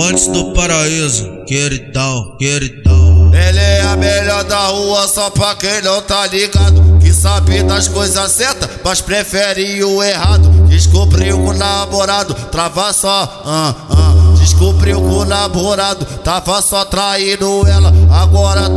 antes do paraíso, queridão, queridão. Ele é a melhor da rua, só pra quem não tá ligado. Que sabe das coisas certas, mas prefere o errado. Descobriu com o namorado, trava só, ah, ah. Descobriu com o namorado, tava só traindo ela. Agora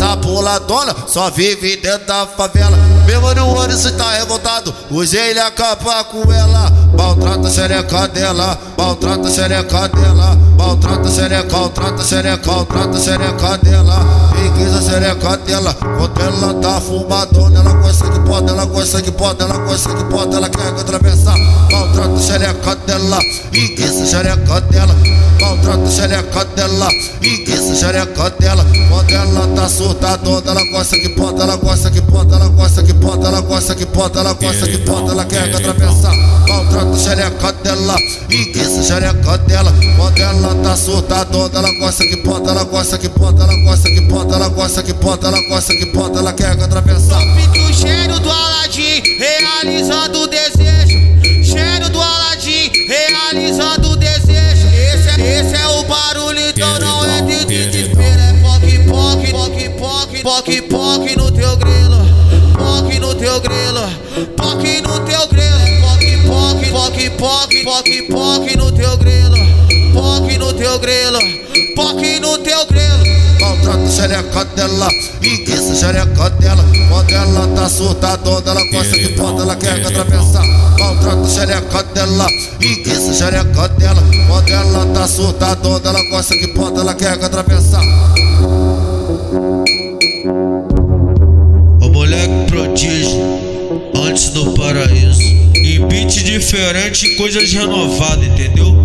puladona, só vive dentro da favela. Mesmo no se tá revoltado, hoje ele acaba com ela. Maltrata a xereca dela, maltrata a xereca dela, maltrata a xereca, maltrata a xereca, maltrata a xereca dela. Fiqueza a xereca dela, quando ela tá fumadona, gosta que pode, ela gosta que pode, ela gosta que pode, ela quer atravessar. Maltrata a xereca dela, fiqueza a xereca dela, maltrata a xereca dela, fiqueza a xereca dela. Quando ela tá surtadona, ela gosta que pode, ela gosta que pode, ela gosta que pode, ela gosta que pode, ela gosta que pode, ela quer atravessar. Maltrata a xereca dela, fiqueza a xereca dela. Quando ela tá surtadona, ela gosta que pode, ela gosta que pode, ela gosta que pode, ela gosta que pode, ela gosta que pode, ela quer atravessar. Poque, poque, no teu grelo. Poque no teu grelo, poque no teu grelo. Poque, poque, poque, poque, poque, poque no teu grelo. Poque no teu grelo, poque no teu grelo. Maltrata xereca dela, enguiça a xereca dela. Quando ela tá surtadona, ela gosta que pode, ela quer atravessar. Maltrata xereca dela, enguiça a xereca dela. Quando ela tá surtadona, ela gosta que pode, ela quer atravessar. Do paraíso. E beat diferente, coisas renovadas, entendeu?